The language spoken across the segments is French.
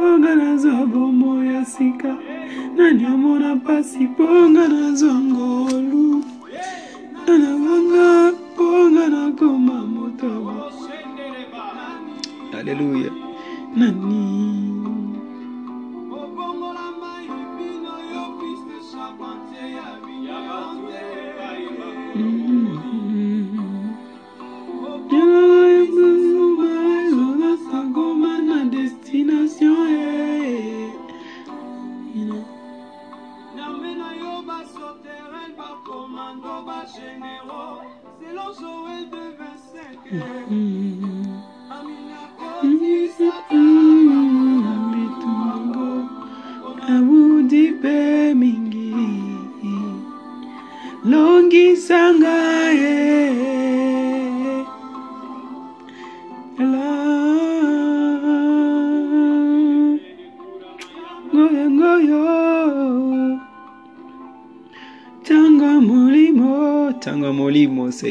mponga nazwa bomo ya sika. Nani amona mpasi mponga nazwa ngolu nanabanga mponga nakoma motobo aleluya nani?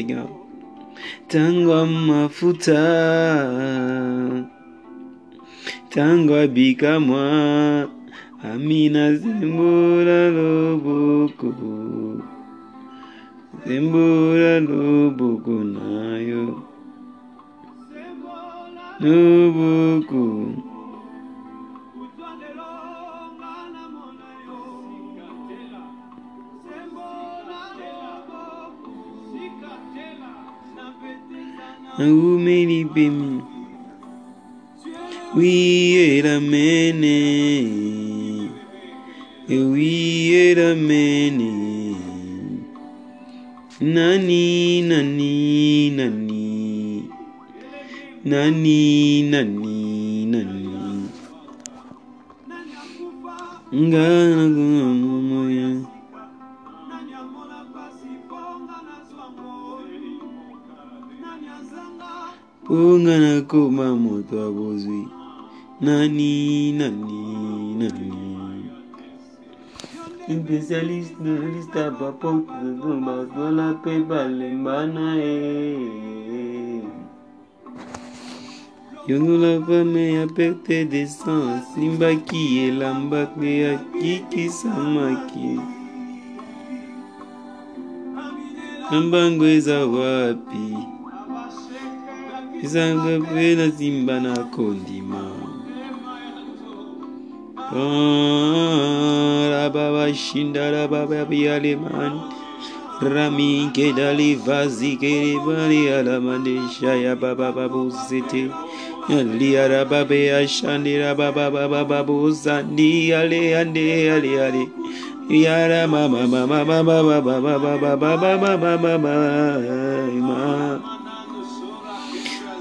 Seigneur mafuta. Tanga bikamwa amina zembura loboko zembura loboko nayo. Loboko and who many be me. We are a many. We are a many. Nani, nani, nani. Nani, nani, nani. Ngana, kungana kuma moto abuzwi nani nani nani? Spécialiste de lista papok de dombas dans la paix balembana e yongolaka me ya perte de sang asimbaki elambaki akikisamaki na mbango eza wapi? isangapela simba nakho ndima. Ah, Rababashindarabababialemani raminkedalivazikerebalealamaneshayababababusete liarababeyashandirababababababusandiyaleandealeale yara mama mama mama mama mama mama mama mama.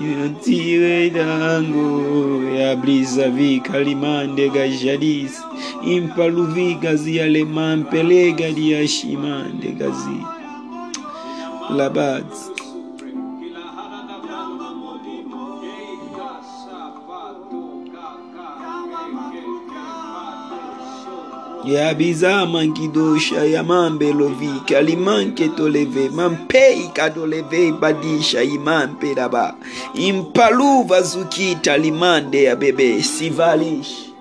yotiwe dangu yabriza vika limande gajadis impaluvika ziyalemampeleka liyashimande gazi. Labazi yabizama nkidosha yamambe lovika limanke toleve mampei katoleve badisha imampe daba. Impaluva zukita limande ya bebe sivalishi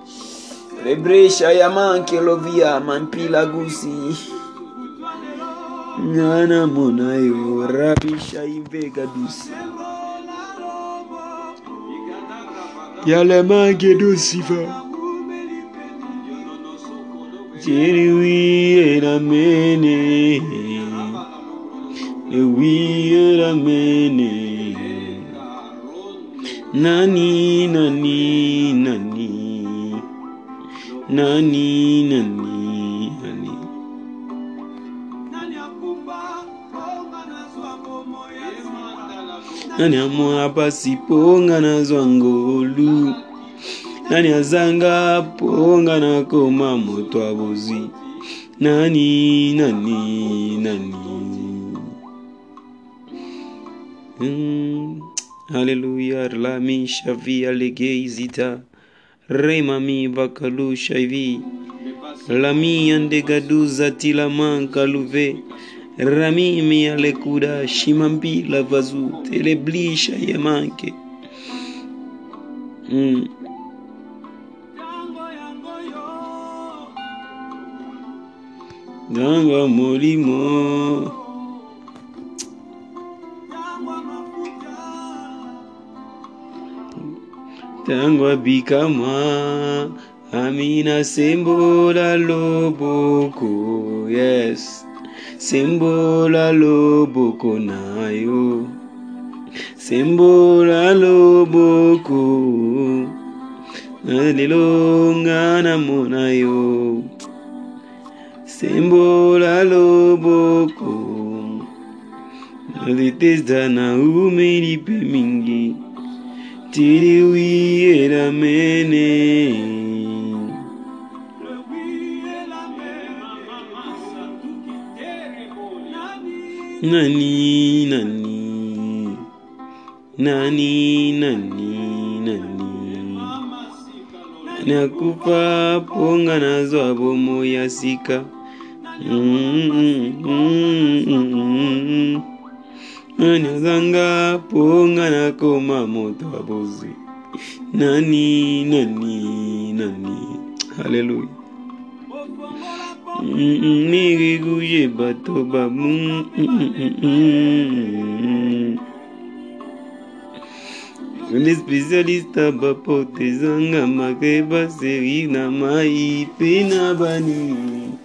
lebresha yamanke loviyama mpila gusi. Ng'ana monayo rabisha imveka dusi. Jeri wi era mene Le wi era mene Nani nani nani. Nani nani nani. Nani amwa pasi ponga na zwangolu nani azanga ponga na koma moto abozi? Nani nani nani? Mm. haleluya lami shavi alegeizita remami bakalu shavi lami andegaduza tilaman kaluve rami mi alekuda shimambi lavazu teleblisha yemanke mm. ntango molimo. Ntango abikamwa amina sembola loboko yes. Sembola loboko na yo sembola loboko na lelo nga namona yo Sembola loboko. Naliteza na umelipe mingi. Tiriwi elamene Nani nani. Nani nani nani. Nakupa ponga nazo abomo ya sika Anyazanga ponga nakoma moto abozi Nani nani nani. Hallelujah. Nigiguye bato bamu Les spécialistes bapotezanga makeba seri na mai pe na bani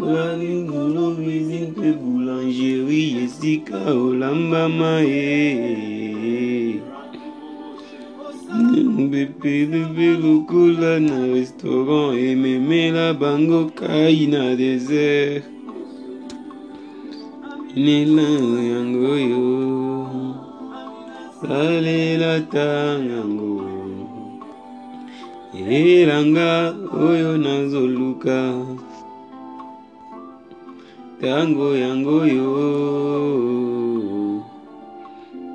Lani ngulo usine pe boulangerie esika olambama ye Bepe bepe lokola na restaurant ememela bango kai na désert. Nela yango yo salela tango elanga oyo nazoluka tango yango yo.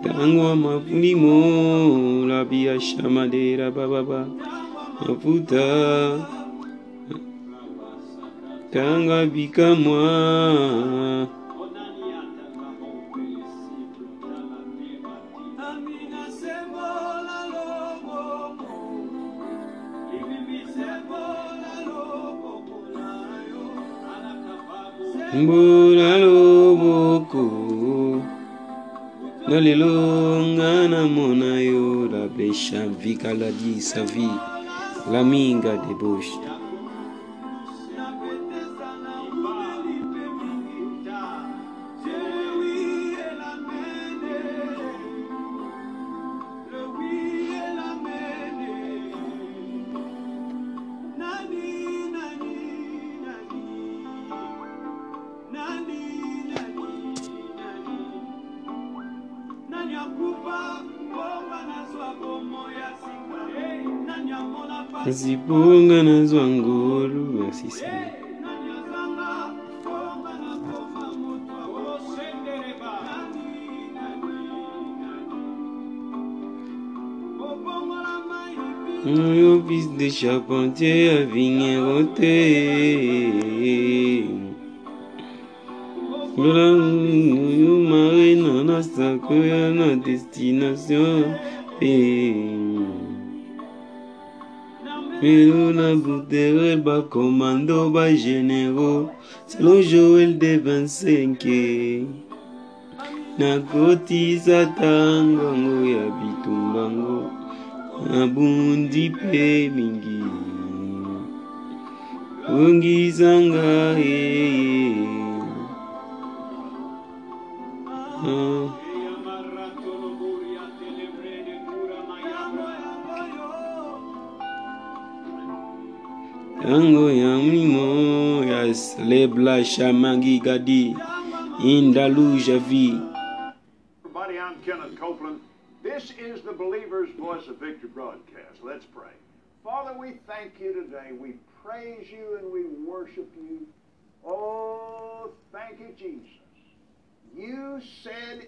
Tango mafulimo la biasha madera bababa mafuta. Tango bikamwa mbula loboko na lelo nga namona yo la besha vikaladi sa vie la minga debauche zipunga na zwanguru assim. Eu fiz deixar ponte a vinha voltei. eu reina na sacoia na destinação. Pero na butere ba commando ba généraux. Selon Joël de 25 nakotisa tangango ya bitumbango nabundi pe mingi. Tango ya mlimo ya shamangi gadi indalu javi Everybody, I'm Kenneth Copeland. This is the Believer's Voice of Victory broadcast. Let's pray. Father, we thank you today. We praise you and we worship you. Oh, thank you, Jesus. You said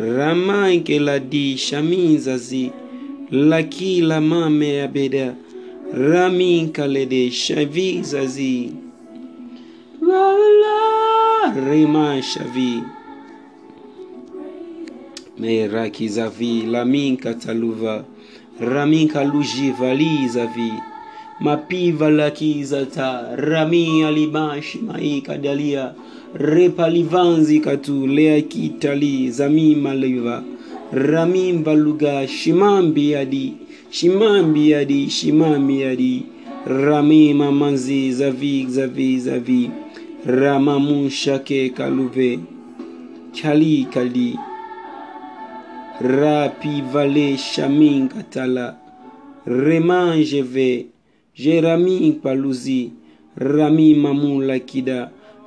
ramanke la di shaminzazi laki la mame ya beda. Raminka le de shavizazi vala rima shavi. Meraki zavi laminka taluva. Raminka lujivali zavi mapiva lakizata rami alibashi maikadalia dalia repalivanzi katu leakitali zamimaliva ramimbaluga shimambi yadi shimambi yadi shimambi yadi. Rami mamanzi zavi zavi zavi. Ramamunshake kaluve kali kali rapi vale shamin katala. Remanjeve jerami paluzi. Rami mamula kida.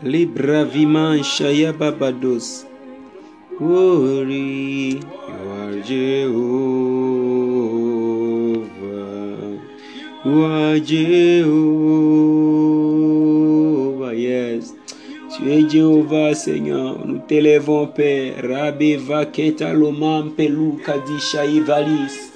champion. libra viman shaya babados Glory, you are Jehovah. You are Jehovah, yes. Tu es Jéhovah, Seigneur. Nous t'élèvons, Père. Rabbe Vaketa Lomam Pelou Kadisha Ivalis.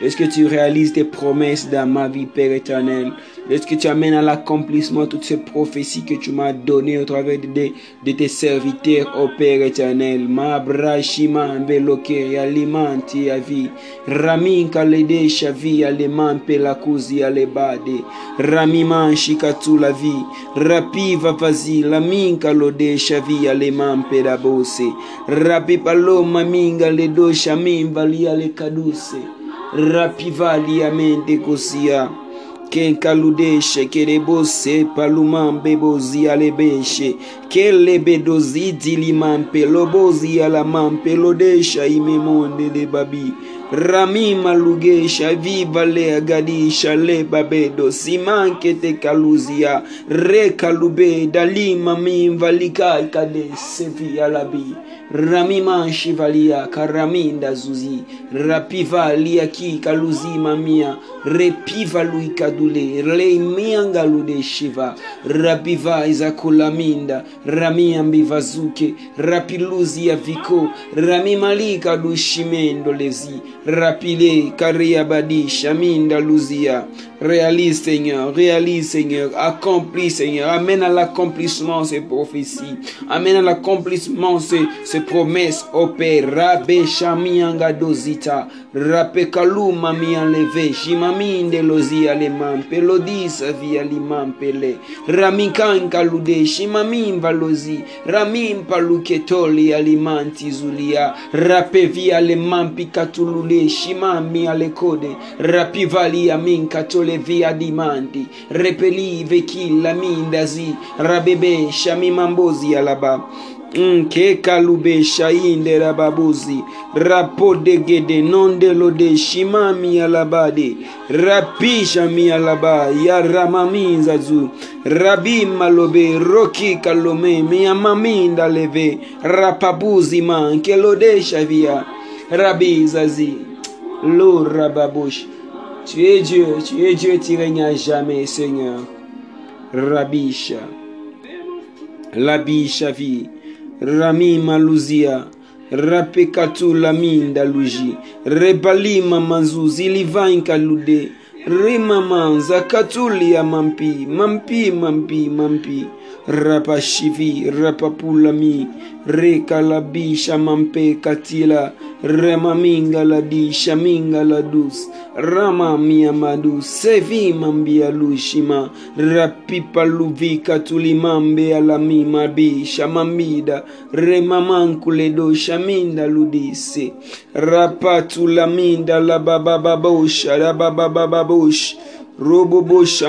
Est-ce que tu réalises tes promesses dans ma vie, Père éternel? Est-ce que tu amènes à l'accomplissement toutes ces prophéties que tu m'as données au travers de, tes serviteurs, ô Père éternel? Ma brashima beloke alimanti avi. Ramin kalede shavi aleman pelakuzi alebade. Ramiman shikatu la vie. Rapiva vazi lamin kalode shavi aleman pedabose. Rapi paloma minga ledo shamin valia le kaduse. Rapivali amente kosia. Ken kaludeshe kerebose paluman bebozi alebeshe kelebedozidi limampelobozi alamampelodesha imemonde lebabi ramima lugesha viva leagadisha lebabedo simankete kaluzia rekalubeda lima mimva likaikadesevialabi ramimanshivaliaka raminda zuzi rapiva liakika luzimamia repiva luikadule leimiangalude shiva. Rapiva izakulaminda rami ambivazuke rapiluzi ya viko ramimalika dushimendo lezi rapile kariabadisha mindaluzia réalise Seigneur. Réalise Seigneur. Accomplis Seigneur. Amène à l'accomplissement ces prophéties. Amène à l'accomplissement ces, ces promesses. Au Père rabe shamianga dozita rape kaluma mi enlevé. Shimaminde lozi aleman pelodisa via liman pele. Ramikan kalude shimamim valozi ramim paluketoli alimanti zulia rape via leman pikatulule. Shimami alekode. Rapivali amin katole via di mandi, repelì vechilla mindasi, rabebe shami mambosi alaba. Mm, Nke kalubesha inde rababuzi rapodegede nondelode shimami alabade. Rapisha mi alaba yaramaminzazu rabimalobe rokikalome miamaminda leve rapabuzi mankelodesha via. Rabizazi lo rababushi tu es Dieu, tu es Dieu, tu règnes à jamais, Seigneur. Rabisha, Labisha vi, Rami maluzia, Rapekatu laminda luji, Rebalima manzuzi livainka lude, Rimamanza katulia mampi, mampi, mampi, mampi, rapashivi rapapulami rekalabisha mampe katila remamingaladi shamingaladus rama miamadu sevi mambialushima rapipaluvika tulimambealamimabi shamamida remamankuledo shaminda ludisi rapatulaminda lababababosh rabababababosh robobosh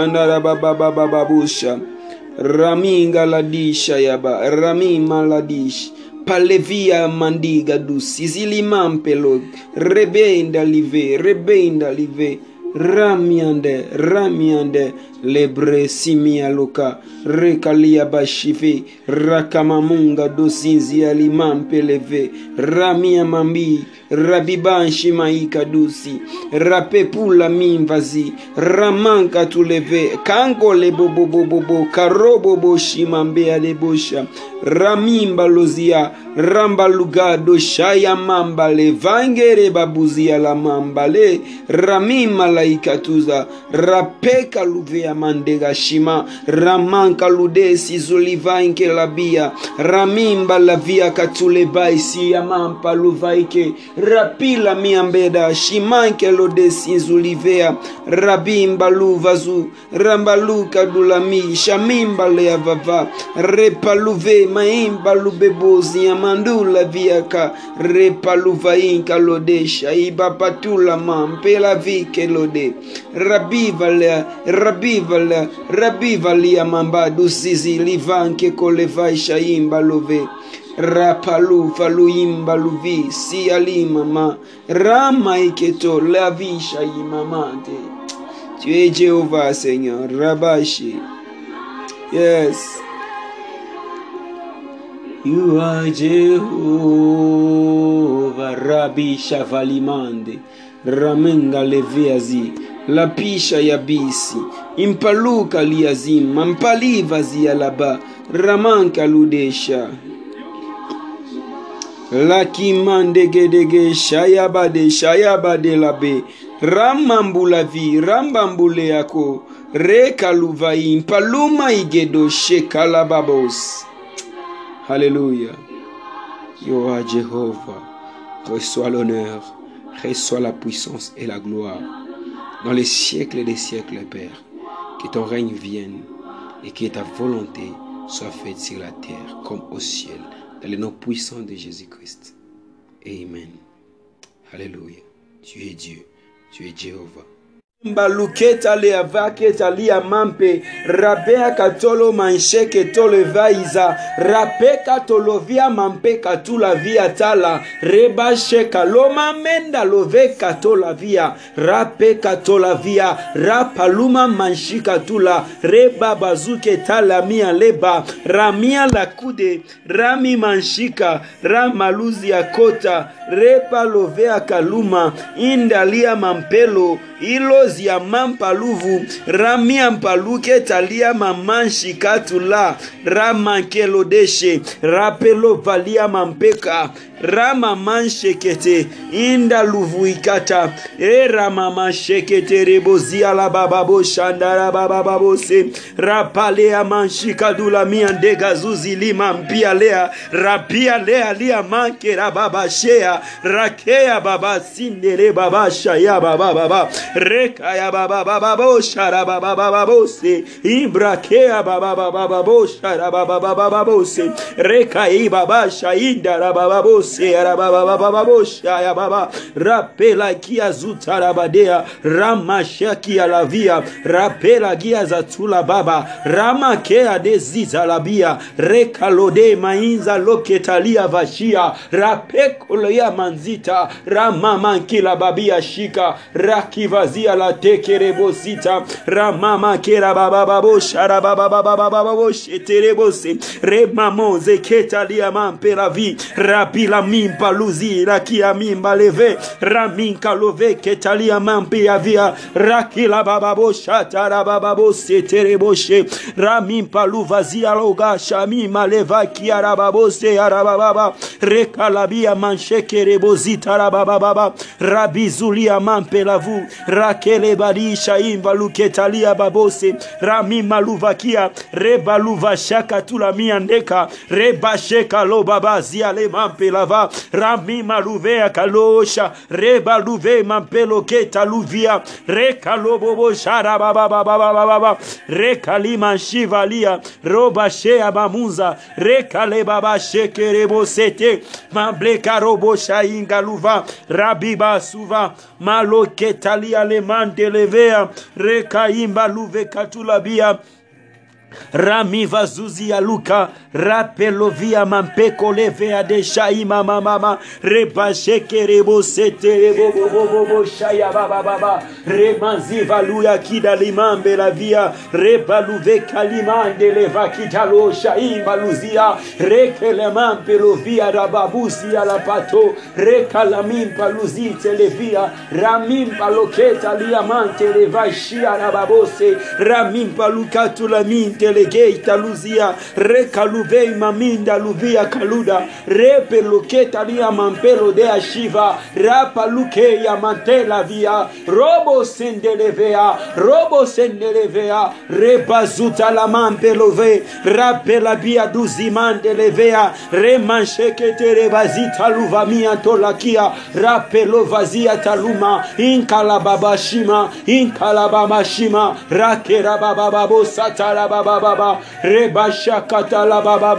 raminga ladisha yaba ramima ladish palevia mandiga dus izilimampelo rebenda live rebenda live. Ramiande ramiande lebre simialoka rekalia bashive rakamamunga dosinzi alimampeleve ramia mambi rabibanshi maika dusi rapepula mimvazi ramanka tuleve kangole bobobobobo karobobo shimambea lebosha ramimba lozia rambalugado shaya mambale vangere babuzia la mambale ramima laikatuza rapeka luvea mandega shima ramanka ludesi zulivainke labia ramimba lavia katulebaisi yamampa luvaike rapila miambeda shimanke lodesi zulivea rabimba luvazu rambaluka dulami shamimba leavava repaluve maimba lubebozi yamandula viaka repaluvainka lodesha ibapatula mampela vike lode rabivala rabival rabivalia dusizi livanke kolevai shaimba love rapaluva luimba luvi. Sialimama ramaiketo lavishaimamante tu es Jehova, Seigneur rabashi. Yes. You are Jehovah Rabbi Shavalimande Ramenga Leviazi la pisha ya bisi. Impaluka liazim mampalivazi ya laba ramanka ludesha. Lakimandegedege shayabade shayabade labe ramambulavi rambambule yako. Rekaluvai mpaluma igedo shekalababos Alléluia. Yoa Jéhovah, reçois l'honneur, reçois la puissance et la gloire. Dans les siècles des siècles, Père, que ton règne vienne et que ta volonté soit faite sur la terre comme au ciel, dans le nom puissant de Jésus-Christ. Amen. Alléluia. Tu es Dieu, tu es Jéhovah. mbaluketale avake talia mampe rabea katolo mansheke tolevaiza rapeka tolovia mampe katulavia tala rebashe kaloma menda love katolavia rape katolavia rapaluma manshi katula reba bazuke talamia leba ramia lakude rami manshika ramaluzi ya kota repa lovea kaluma indalia mampelo ilo ziamam paluvu ramiam paluke taliam amanshi katula ramakelodeshe rapelo valiam ampeka rama manshekete inda luvuikata. E rama manshekete rebozia la bababo shandara babababose rapalea manshikadula miandegazuzi lima mpia lea. Rapia lea lia make rababashea rakea baba sindere babashaya babababa rekaya bababababoshara bababababose ibrakea bababababoshara bababababose rekaya babashainda rabababose kose arabababababosha baba rapela kia zutarabadea ramashakia lavia rapela gia zatula baba ramakea dezizalabia rekalode mainza loketalia vashia rapekoloya manzita ramamankila babia shika rakivazia la tekerebosita ramamakera babababosha rabababababababosheterebose mampelavi rapila ramimpa luzira kia mimba leve raminka love ketalia mampi avia rakila bababo shatara bababo setereboshe ramimpa luvazia logasha mima leva kia rababose arabababa rekalabia manshekerebozita rabababa rabizulia mampe lavu rakelebadisha imba luketalia babose ramima luvakia rebaluvashaka tulamia ndeka rebasheka lobabazia lemampela kava ramima luvea kalosha reba luve mampeloketa luvia rekalobobo sharababababababa rekalima shivalia robashea mamunza rekalebaba shekerebosete mablekaroboshayinga luva rabibasuva maloketalia lemandelevea rekaimba luve katulabia rami vazuzi ya luka rapelovia mampeko levea deshaima mamama rebashekereboseteleboboboboshayababababa remanzivaluya kidalimambelavia rebaluvekalimandelevakitaloshaimbaluzia rekelemampelovia rababusia lapato rekalaminpaluzitelevia ramimpaloketaliamante levashia rababose ramimpalukatulamin telegei taluzia rekaluvei maminda luvia kaluda repeluketalia mampelo de ashiva rapalukeya mantela robo sendelevea robo sendelevea repazutalamanpelove rapelabia duzimandelevea remansheketelevazitaluvamia tolakia rapelovazia taluma inkalababashima inkalabamashima rakerababababosatala ba ba ba reba shakata la ba ba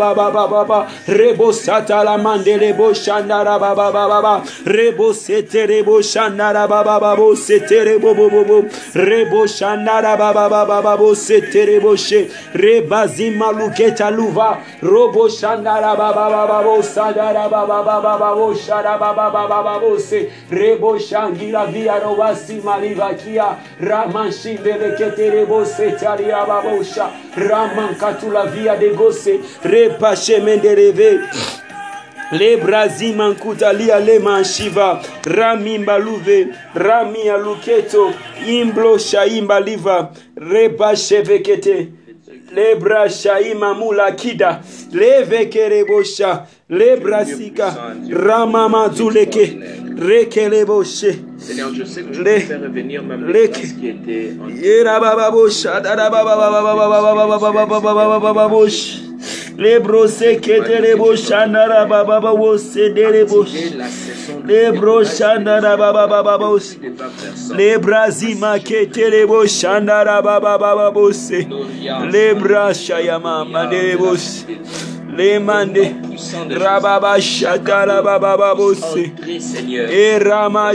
la mande rebo shanda la ba ba ba rebo sete rebo shanda la ba ba sete rebo bo bo bo rebo shanda la ba ba ba sete rebo she sada la ba ba ba liva kia ramanshi bebe ketere bo ramankatula via de gose repashe mendereve. Lebrazimankuta lema shiva ramimbaluve rami aluketo imblo shaimba liva rebashevekete lebra shaima mulakida levekerebosha Les Lebrasika, Ramama Zuleke, Rekeleboshe, Seigneur, je sais que tu peux faire revenir ma place qui était les brasima ketelebo shandara baba baba bosse les bras chayama madelebos mande. Rababa shatala baba baba bos. Seigneur, Et rama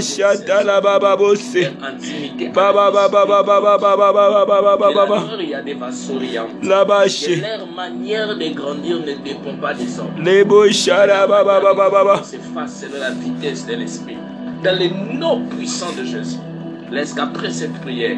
baba bos. intimité. Baba baba baba baba baba baba baba baba. Il y a des vassoriens. La bâche. Et leur manière de grandir ne dépend pas des hommes. Les boshara baba baba baba. C'est face selon la vitesse de l'esprit. Dans le nom puissant de Jésus. Laisse qu'après cette prière,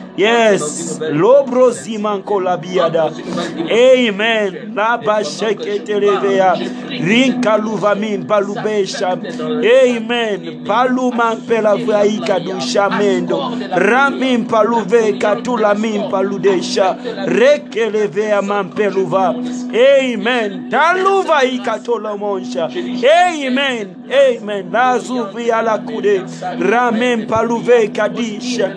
Yes. Lobro zimanko labiada. Amen. Laba shekete levea. rinka luvamin palubesha amen paluma pelavai kadusha mendo ramin paluve katulamin paludesha rekelevea mampeluva amen taluvai katolomonsha amen amen lazuvia lakude ramen paluve kadisha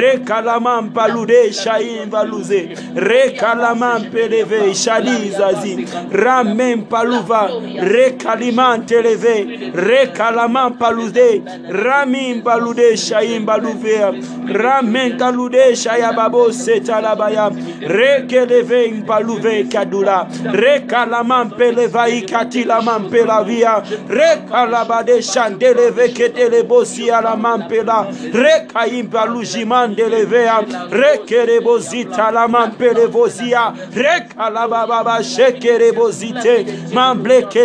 rekalaman paludesha invaluze rekalaman peleve shadizazi ramen paluva rekaliman televe rekalaman palude ramin palude shaim baluvea ramen kalude shaya babo setalabaya rekeleve paluve kadula rekalaman peleva ikatilaman pelavia rekalabade shandeleve ketele bosi ala mampela rekaimba lujimandelevea rekerebozita la mampelevozia rekalabababa shekerebozite mambleketalia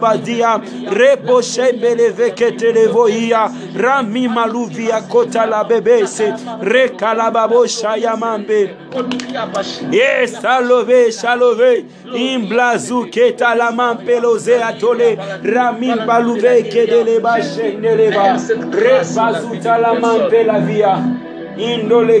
badia reboshembeleveketelevoia rami maluvia kota la bebese rekalababoshaya mambe Yes, salove, salove. Imblazu keta la mampeloze atole. Ramin baluve kedele ba shendeleva. Rebazuta la mampela via. Indole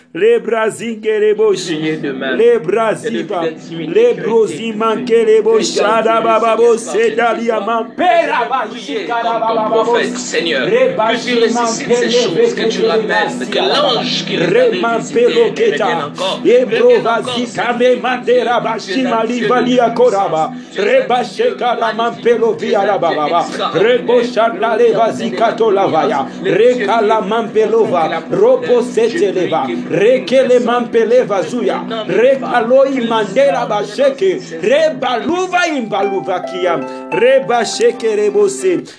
Reba shandale vazukele bosha. Reba zikalia mandere boshe dere bose. Imble karababa boshandara baba babos. Le brazuke. Reba shekere bosinara baba baba bosh. Le brazingere bosh. Priez demain. Le braziva. Le broziman kere boshada baba bose dalia ton prophète, Seigneur, que tu ressuscites ces choses, que tu ramènes, que l'ange qui les avait visitées revienne encore. Ebro Revienne encore, vazika me mandera bashima livalia koraba. Reba shekara mampelo via la baba. Rebo shandale vazika to lavaya. Rekala mampelova. Robo seteleva. Rekele mampeleva zuya. Rekaloi mandera basheke. Reba luva imbaluva kia. Reba sheke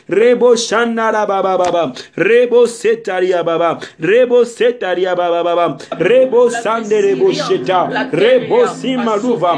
rebo shandara baba baba. Rebo setaria baba. Rebo setaria baba baba. Rebo sande rebo sheta. Rebo simaluva.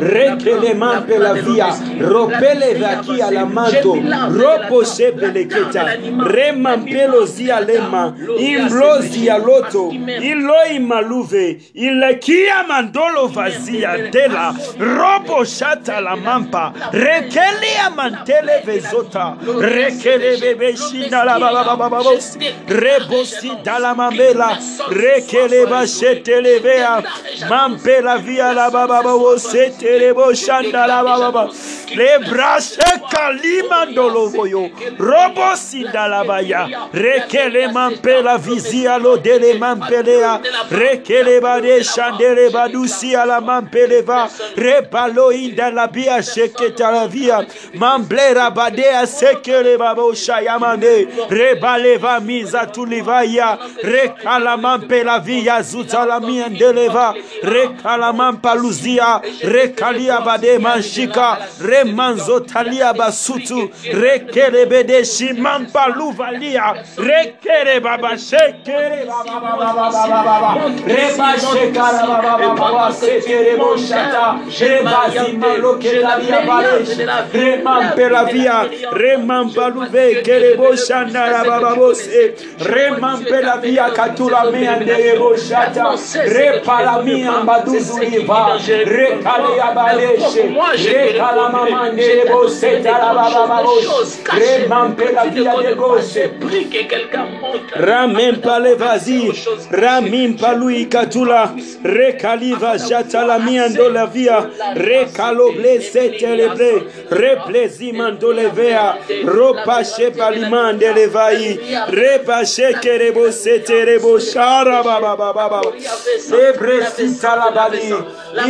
Rekele mampe la via, ropele vakia la manto, ropo shepele keta, remampelo zia lema, in rozi ya loto iloi maluve ilekia mandolo vazia tela robo shata la mampa rekelia mantele vezota rekelebebeshina la bababababosi rebosi dalamamela rekelebashetelebea mampela via la babababoseteleboshanda la bababa lebrashe kalimandolovoyo robosi dalabaya rekele mampa la vizia lo dele mampelea rekele bade shandere badusi ala mampeleva repalo inda la bia sheketa la via. Mamblera badea sekele babo shayamande rebaleva miza tulivaya rekala mampe la via zuta la miendeleva rekalamampa luzia rekalia bade manshika remanzo talia basutu rekelebede shimampa luvalia rekere baba shekere baba baba baba baba reba shekara baba baba baba setere boshata reba zima lokelalia balesh remampe la via remampa luve kere boshanda la baba bose remampe la via katula meandere boshata repala mia maduzu iva rekale ya baleshe rekala mamande boseta la baba babos remampe la via de Prie que quelqu'un monte. Ramem pale vazi, ramim palui katula, rekaliva jata la via, rekalo blese telebre, replezi mando levea, ropa she palimande levai, repa she kerebo sete rebo shara baba baba baba, ebre sita la bali,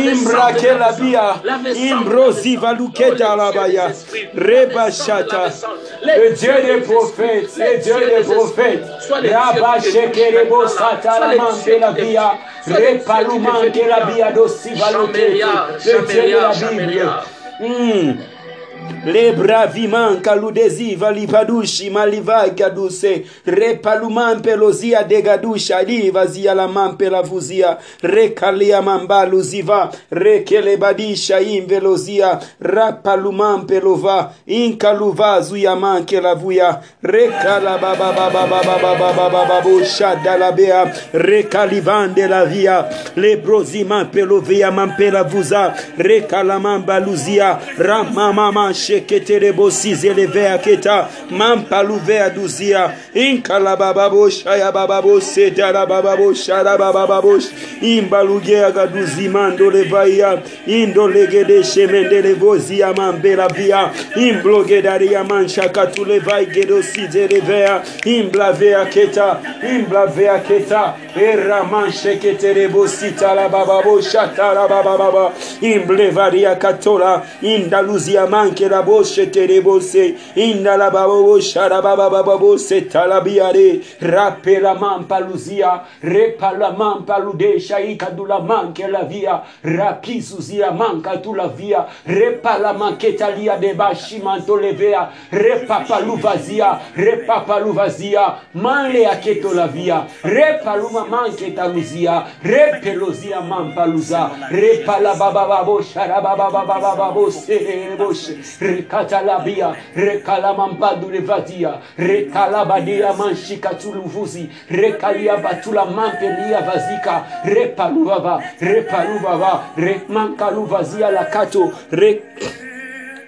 imbra ke la via, imbro ziva luketa la baya, reba shata, le Dieu des prophètes, le Dieu des prophètes. Rabba shekerebo satalaman la via, repaluman que la via dosivalote, le Dieu de la Bible. Hmm. Le braviman kaludezi valivadushi malivai gaduse repaluman pelozia de gadusha livazia la mampela vuzia rekalia mambalu ziva rekele badisha invelozia rapaluman pelova inkaluva zuya manke la vuya rekala baba baba baba baba baba babu shada la bea rekalivande la via le broziman pelovia mampela vuza rekala mambaluzia ramamama sheketerebo sizelevea keta mampaluvea duzia. Inkalabababo shaya bababo setara bababo shara bababo imbalugea gaduzi mandolevaia indolegede shemendelevozia mambela via. Imblogedaria manshakatulevai gedo sizelevea imblavea keta imblavea keta. Eraman sheketerebo sitara bababo shatara bababa imblevaria katola indaluzia manke la boshe terebose indala babo sharababa babo se talabiare rapela mampaluzia repala mampalude shaika dula manke la via rapizuzia manka tu la via repala manketalia de bashimanto levea repapaluvazia repapaluvazia male aketo la via repaluma manketaluzia repelozia mampaluza repala baba babo sharababa baba babo sereboshe rekatalabia rekalamambadu levadia rekalabadia manshikatuluvuzi rekalia batula mampelia vazika repaluvava repaluvava remankaluvazia lakato re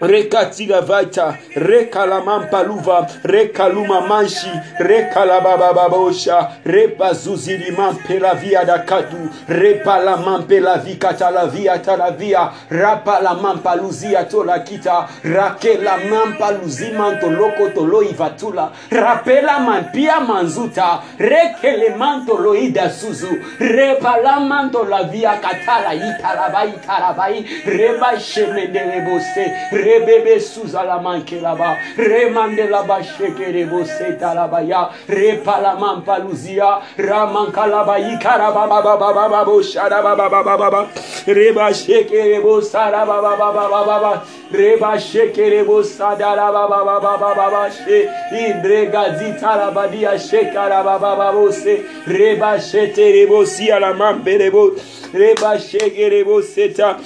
rekatila vaita rekalamampaluva rekaluma manshi rekalababababosha repazuzilimampela via dakatu repalamampela vikatala via talavia rapalamampaluzia tolakita rakelamampaluzimantolokotoloivatula rapela mampia manzuta rekelemantoloida suzu repalamantolavia katala italabai tarabai rebashemendelebose rebebe suzala manke laba remande laba shekere bose talaba ya repala mampaluzia ramanka laba ikara baba baba baba bo shara baba baba baba reba shekere bo sara baba baba baba reba shekere bo sadara baba baba baba she indre gazita la badia shekara baba baba se reba shetere bo sia la mampere bo reba shekere bo seta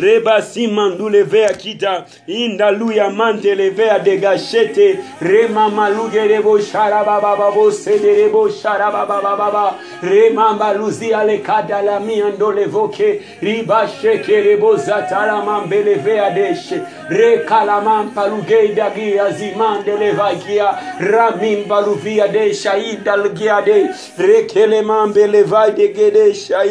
reba simandulevea kita indaluya mantelevea degashete remamalugerebo remambaluzia lekadalamia ndolevoke ribashekerebo zataramambelevea deshe rekalamanpalugedagia zimandelevagia ramimbaluvia desha idalgiade rekelemambelevaidegedesha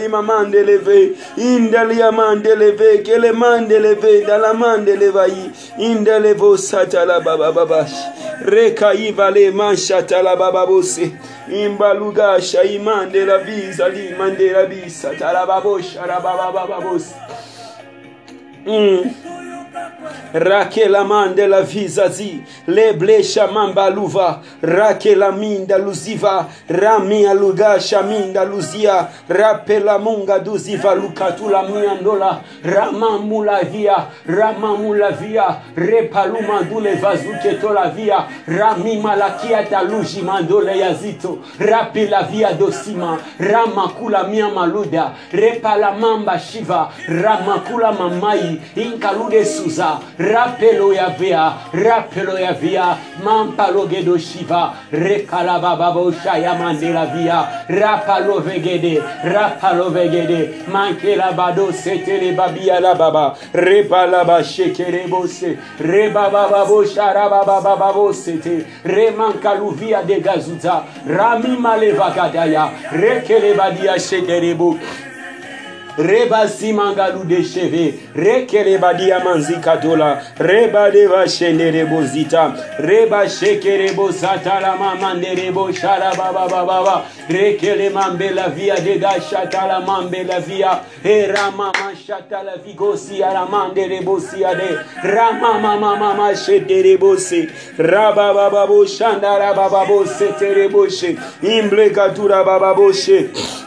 indaliamandeleveke elemandeleve dalamandelevayi indelevosatalababababas rekaivalemanshatalavavavose imbalugasha imandelavisa limandelavisa talavavosharabavavavose mm. rakelamande la vizazi leblesha la minda luziva ramia lugasha minda luzia. Rapelamunga duziva lukatulamiandola ramamulavia ramamulavia repalumandule vazuketolavia ramimalakiata lujimandole yazito rapelavia dosima ramakulamia maluda. Repalamamba shiva ramakula mamai. Inkaludesu suza, rapelo ya via rapelo ya via. Mampalo gedo shiva rekalaba babo shaya mandela via. Rapalo vegede rapalo vegede. Mankela bado setele babia la baba. Repala shekere bose. Rebaba babo shara baba remankalu via de gazuza. Rami maleva gadaya rekele badia reba simangalu de cheve rekeleba diamanzika katola, reba deva shenderebo zita reba shekerebo satala mama nerebo shara baba baba rekele mambe la via dega la mambe la via e rama shatala vigosi aramande rebo siade rama mama mama de se raba baba bo shandara baba bo seterebo she imble katura baba bo she.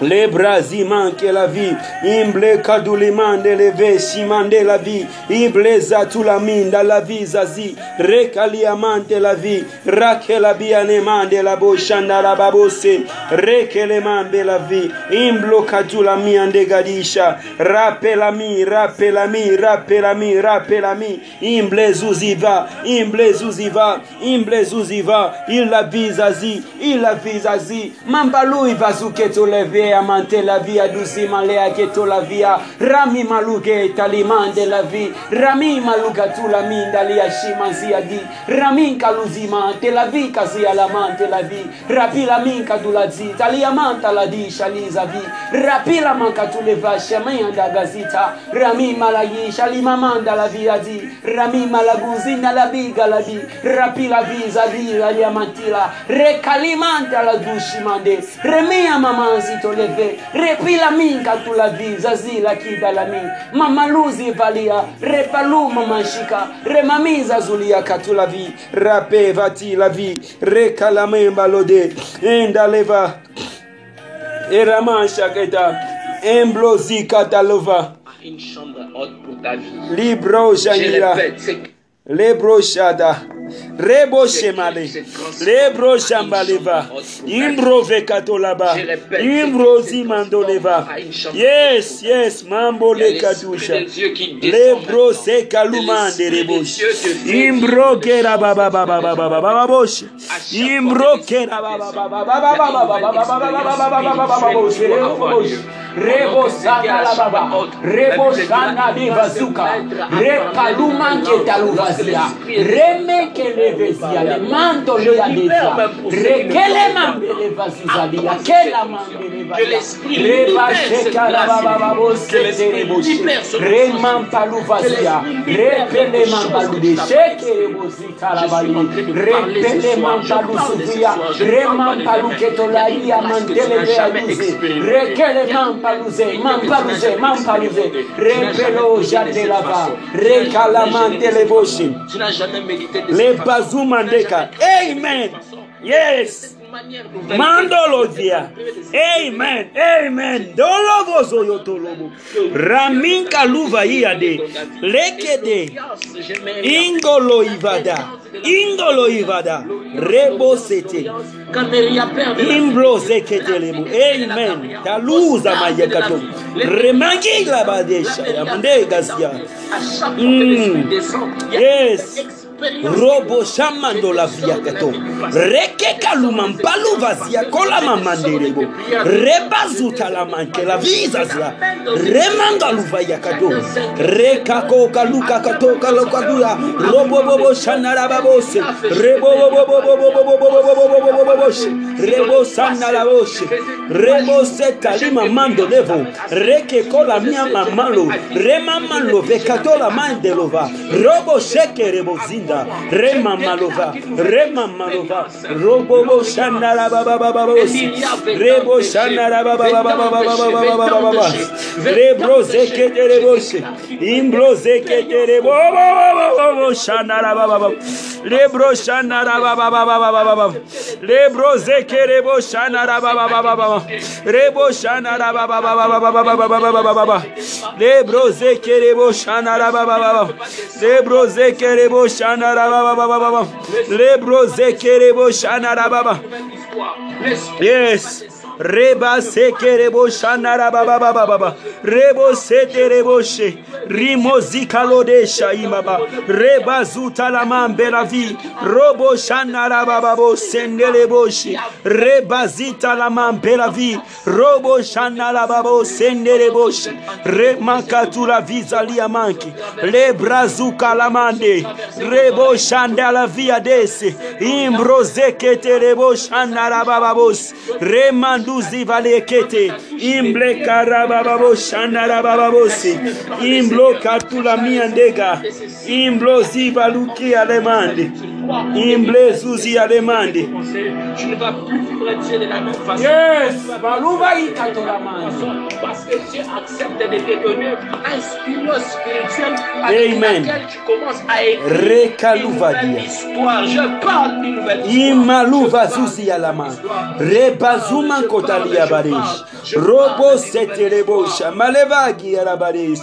Les bras manquent la vie. Imble kadulimande leve simande la vie. Ible zatulaminda la vie zazi. Rekaliamante la vie. Rakela bianemande la boshanda la babose. Rekelemambe la vie. Imblo katulami andegadisha. Rapelami, rapelami, rapelami, rapelami. Imble zuziva, imble zuziva, imble zuziva. Il la vie zazi, il la vie zazi. Mambalui vazuketo leve lea mante la via duzima lea cheto la via rami maluge talimande la vi rami maluga tu la minda lea shimanzia di rami caluzima te la vi casia la mante la vi rapi la minca tu la zita lia manta la di shaliza vi rapi la manca tu le vascia manda gazita rami malagi shalima manda la via di rami malaguzina la biga la di rapi la visa di la lia mantila recalimante la dushimande remia mamanzito leve repila minka tulavi zazila mama mamaluzi valia repaluma manshika. Remamiza zulia katulavi rapeva tilavi rekalamembalode endaleva eramanshaketa emblozi katalova. Libro janila Lebro shada. Rebo shemale. Lebro shambaleva. Imbro vekatolaba. Imbro zimandoleva. Yes, yes, mambo le kadusha. Lebro maintenant. se kalumande L'esprit de rebosh. Imbro vivre kera des baba choses baba baba baba baba bosh. Imbro kera baba baba baba baba baba baba baba baba baba bosh. Rebosh. Rebo sana la baba. Rebo sana di bazuka. Repaluma ke taluvazia. Reme kelebezia, mandolia dezia. Rekele mandelevazia, kela mandeleva. Que l'esprit libère ce Reman paluvazia, repele manbalude, shekerebozi karabali, repele manbalusuvia, reman paluketolaia mandelevea yuze, rekele manbaluze, manbaluze, manbaluze, repelo jadelava, rekala Amen. Amen. Yes. Mandolodia. Amen. Amen. Dologozo yotolobo. Raminka luva leke de Ingolo ivada. Ingolo ivada. Rebo sete. Imbro zeketelebo. Amen. Taluza mayakato. Remangi la badesha. Yamde gazia. Mm. Yes. Robo shamando la via kato reke kaluma mpalu vazia kola mamanderebo rebazuta la manke la visa zia remanga luva ya kato reka ko kaluka kato kalokaduya robo bobo shanara babose rebo bobo bobo bobo bobo bobo bobo bobo boshe rebo sanara boshe rebo seta lima mando levo reke kola mia mamalo remamalo vekatola mandelova robo sheke rebo zinda rema malova rema malova robo bo shanara baba baba rebo shanara baba baba baba baba baba rebro zeke rebo she imbro zeke rebo bo shanara baba rebro shanara baba baba baba rebro zeke rebo shanara baba baba baba rebo shanara baba baba baba baba baba rebro zeke rebo shanara baba baba rebro zeke rebo shanara shana rababa. Lebro zekerebo shana rababa. Yes. Reba seke rebo baba baba baba. Rebo sete rebo she. Rimo zikalo de shaimaba. Reba zuta la mambe la vi. Robo shanara baba bo sendele boshi. Reba zita la mambe la vi. Robo shanara babo sendele boshi. Rema katura vizalia manki. Le brazuka la mande. Rebo shandala via dese. Imbro rebo shanara baba bos. Manduzi valekete imble karabababo shandarabababosi imblo katula miandega imblo zivaluki alemande imble zuzi alemande Tu ne vas plus vivre Dieu de la même façon. yes Parce que Dieu accepte de te donner un stylo spirituel avec Amen. laquelle tu commences à écrire une Rekaluvadia. nouvelle histoire. Je parle d'une nouvelle histoire. imaluva zuzi yalama rebazuma kotalia barish Robo setelebosha. Malevagi alabaris.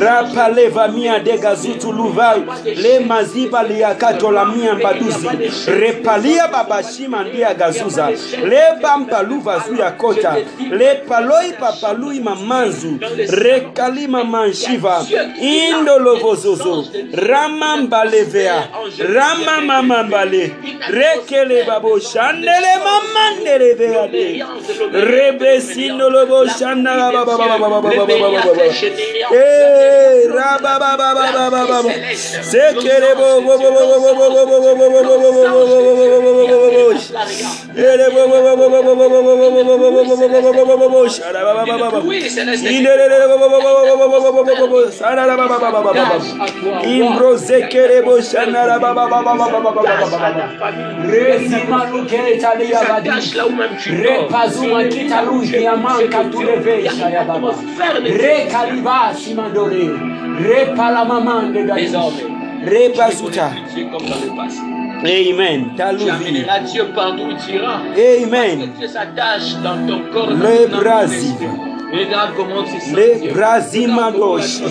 rapa leva mia dega zutu luvai le maziba liakatola mia mbaduzi repalia babashima ndia gazuza le bamba luva zu ya kota le paloi papalui mamanzu rekalima manshiva indolovozozo rama mbalevea rama mama mbale rekele baboshandele mamandelevea de rebesindolovoshandala babababababababababa Rekazuma Rekaliba simandore. Repalamamande. Désormais, Rebazuta. Dieu comme dans le passé. Amen. Tu amèneras Dieu partout où tu iras. Amen. Que Dieu s'attache dans ton corps. Le dans ton Brésil. Regarde comment Les brazimandoshi.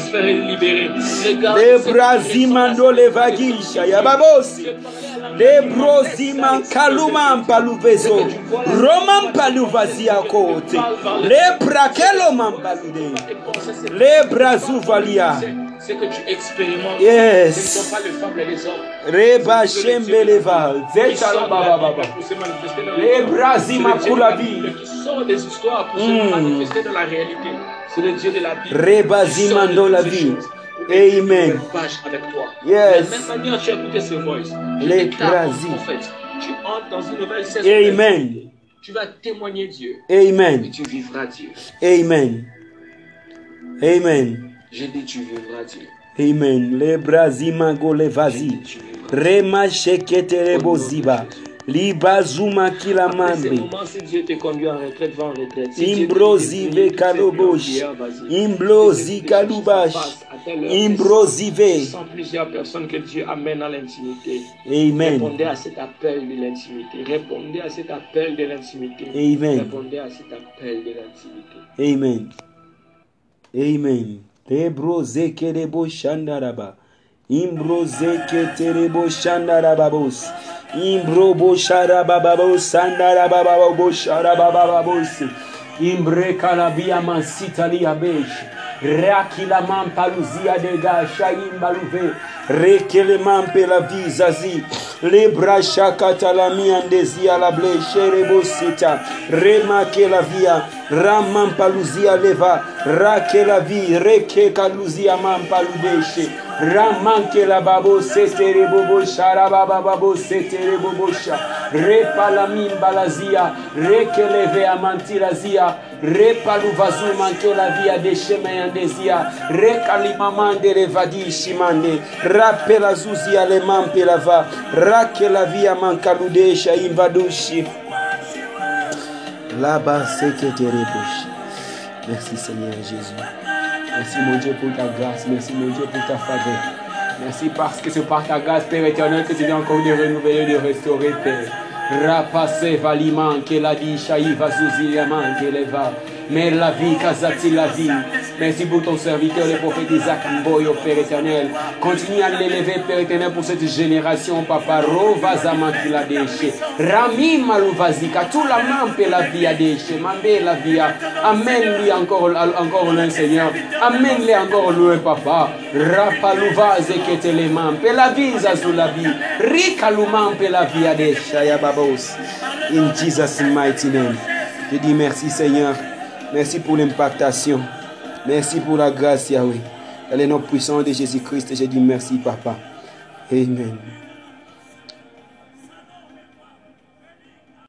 Les brazimando levagisha. Les broziman kaluman paluvezo. Roman paluvazia kote. Les brakeloman balude. Les brazuvalia. Ce que tu expérimentes, Yes. ce ne sont pas les fables des hommes. Reba shembeleva. La baba kulavi. Qui sort des histoires pour se manifester dans la réalité. C'est le Dieu de la Bible. Reba zimando vie. Amen. avec toi. Yes. De la même manière, tu as écouté ce voice. Les es en prophète. Tu entres dans une nouvelle saison. Amen. Tu vas témoigner Dieu. Amen. Et tu vivras Dieu. Amen. Amen. Je dis, tu vivras Dieu. Amen. Le brazimago le vazi. Rema shekete boziba. Liba zuma kila mambi. Si Dieu te conduit en retraite, va en retraite. Imbrozive kalobosh. Imbrozi kalubash. Imbrozive. Sans plusieurs personnes que Dieu amène à l'intimité. Amen. Répondez à cet appel de l'intimité. Répondez à cet appel de l'intimité. Amen. Répondez à cet appel de l'intimité. Amen. Amen. Amen. Lebro zeke lebo shandaraba. Imbro zeke terebo shandarababos. Imbro bo sharabababo sandarabababo sharabababos. Imbre kalabia masitali abeshi. rakilaman paluzia dega shaim baluve. Rekeleman pela vizazi. Lebra shakata la miandezia la ble sherebosita remake la via raman paluzia leva. Rake la reke kaluzia man paludeshe ramanke la babo setere bobo sharababa babo setere bobo sha. Repalamin balazia. Rekeleve amantirazia leve amantilazia. Repa luvazu manke la via de chemin andezia. Reka limamande revadi shimande. Rape la zuzia le mampe la va. Rake la via mankaludesha imbadushi. Là-bas, rebouches. Merci Seigneur Jésus. Merci mon Dieu pour ta grâce. Merci mon Dieu pour ta faveur. Merci parce que c'est par ta grâce, Père éternel, que tu viens encore de renouveler, de restaurer, Père. Rapace valiman que la di shaiva zuziliaman que leva. Mais la vie, kazati la vie. Merci pour ton serviteur, le prophète Isaac Mboyo, Père éternel. Continue à l'élever, Père éternel, pour cette génération, Papa. Rova zamaki la déché. Rami maluvazika. Tout la main peut la vie à déché. Mambe la vie. Amène-lui encore, encore loin, Seigneur. Amène-les encore loin, Papa. Rapaluvaze que te les mains. Pe la vie, la vie. Rikaluman pe la vie. In Jesus' mighty name. Je dis merci, Seigneur. Merci pour l'impactation. Merci pour la grâce, Yahweh. Dans les noms puissants de Jésus-Christ, je dis merci, Papa. Amen.